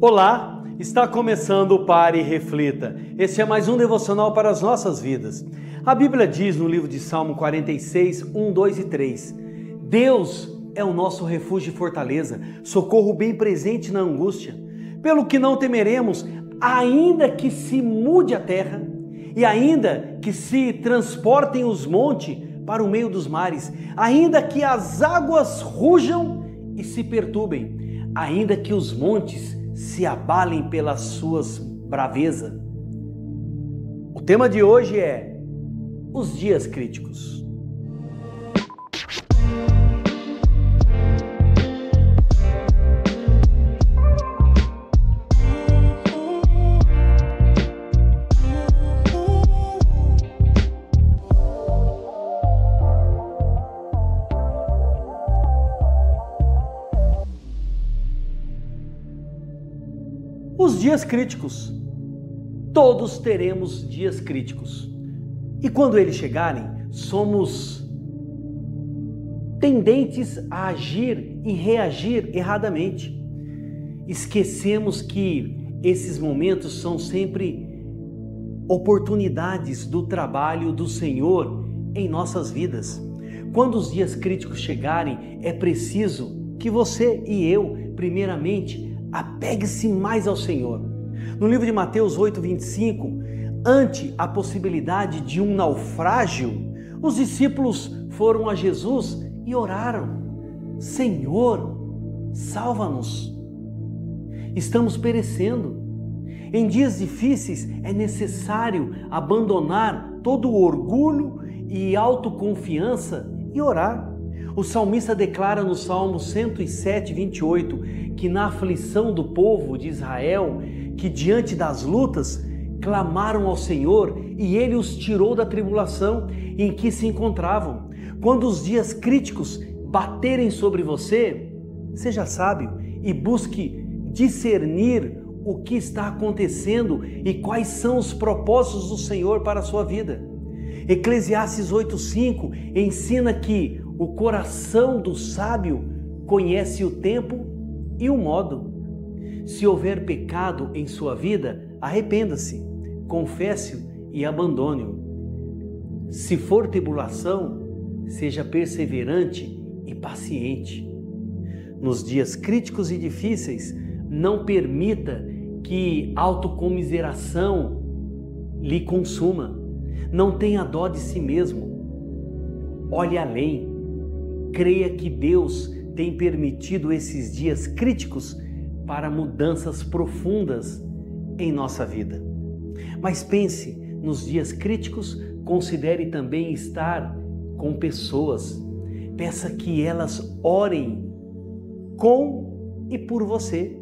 Olá, está começando o Pare e Reflita. Este é mais um devocional para as nossas vidas. A Bíblia diz no livro de Salmo 46, 1, 2 e 3: Deus é o nosso refúgio e fortaleza, socorro bem presente na angústia. Pelo que não temeremos, ainda que se mude a terra, e ainda que se transportem os montes para o meio dos mares, ainda que as águas rujam e se perturbem, ainda que os montes se abalem pelas suas braveza. O tema de hoje é os dias críticos. Os dias críticos. Todos teremos dias críticos. E quando eles chegarem, somos tendentes a agir e reagir erradamente. Esquecemos que esses momentos são sempre oportunidades do trabalho do Senhor em nossas vidas. Quando os dias críticos chegarem, é preciso que você e eu, primeiramente, apegue-se mais ao Senhor. No livro de Mateus 8, 25, ante a possibilidade de um naufrágio, os discípulos foram a Jesus e oraram: Senhor, salva-nos. Estamos perecendo. Em dias difíceis é necessário abandonar todo o orgulho e autoconfiança e orar. O salmista declara no Salmo 107, 28 que na aflição do povo de Israel, que diante das lutas clamaram ao Senhor e ele os tirou da tribulação em que se encontravam. Quando os dias críticos baterem sobre você, seja sábio e busque discernir o que está acontecendo e quais são os propósitos do Senhor para a sua vida. Eclesiastes 8:5 ensina que o coração do sábio conhece o tempo e o modo. Se houver pecado em sua vida, arrependa-se, confesse-o e abandone-o. Se for tribulação, seja perseverante e paciente. Nos dias críticos e difíceis, não permita que autocomiseração lhe consuma. Não tenha dó de si mesmo. Olhe além Creia que Deus tem permitido esses dias críticos para mudanças profundas em nossa vida. Mas pense nos dias críticos, considere também estar com pessoas. Peça que elas orem com e por você.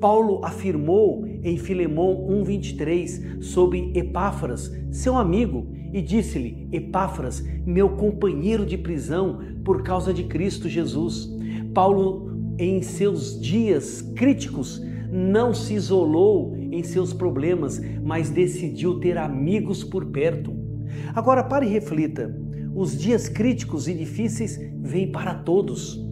Paulo afirmou em Filemão 1:23 sobre Epáfras, seu amigo, e disse-lhe: Epáfras, meu companheiro de prisão por causa de Cristo Jesus. Paulo, em seus dias críticos, não se isolou em seus problemas, mas decidiu ter amigos por perto. Agora pare e reflita: os dias críticos e difíceis vêm para todos.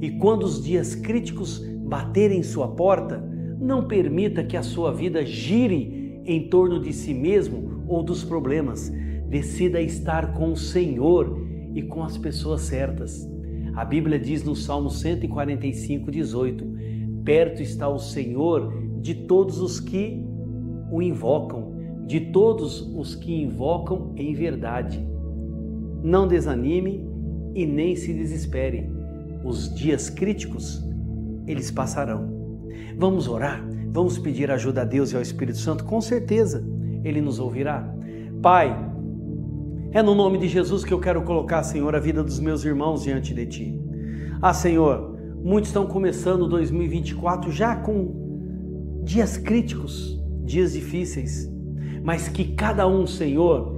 E quando os dias críticos baterem sua porta, não permita que a sua vida gire em torno de si mesmo ou dos problemas. Decida estar com o Senhor e com as pessoas certas. A Bíblia diz no Salmo 145, 18: Perto está o Senhor de todos os que o invocam, de todos os que invocam em verdade. Não desanime e nem se desespere. Os dias críticos, eles passarão. Vamos orar? Vamos pedir ajuda a Deus e ao Espírito Santo? Com certeza, Ele nos ouvirá. Pai, é no nome de Jesus que eu quero colocar, Senhor, a vida dos meus irmãos diante de Ti. Ah, Senhor, muitos estão começando 2024 já com dias críticos, dias difíceis, mas que cada um, Senhor,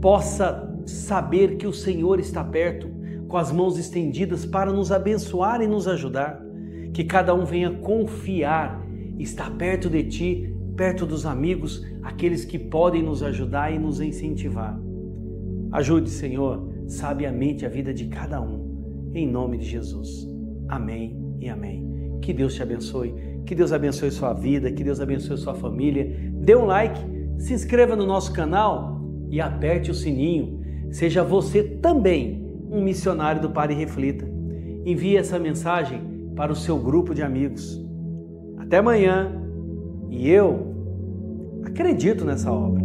possa saber que o Senhor está perto, com as mãos estendidas para nos abençoar e nos ajudar. Que cada um venha confiar, estar perto de Ti, perto dos amigos, aqueles que podem nos ajudar e nos incentivar. Ajude, Senhor, sabiamente a vida de cada um, em nome de Jesus. Amém e amém. Que Deus te abençoe, Que Deus abençoe sua vida, que Deus abençoe sua família. Dê um like, se inscreva no nosso canal e aperte o sininho. Seja você também um missionário do Pare e Reflita. Envie essa mensagem para o seu grupo de amigos. Até amanhã e eu acredito nessa obra.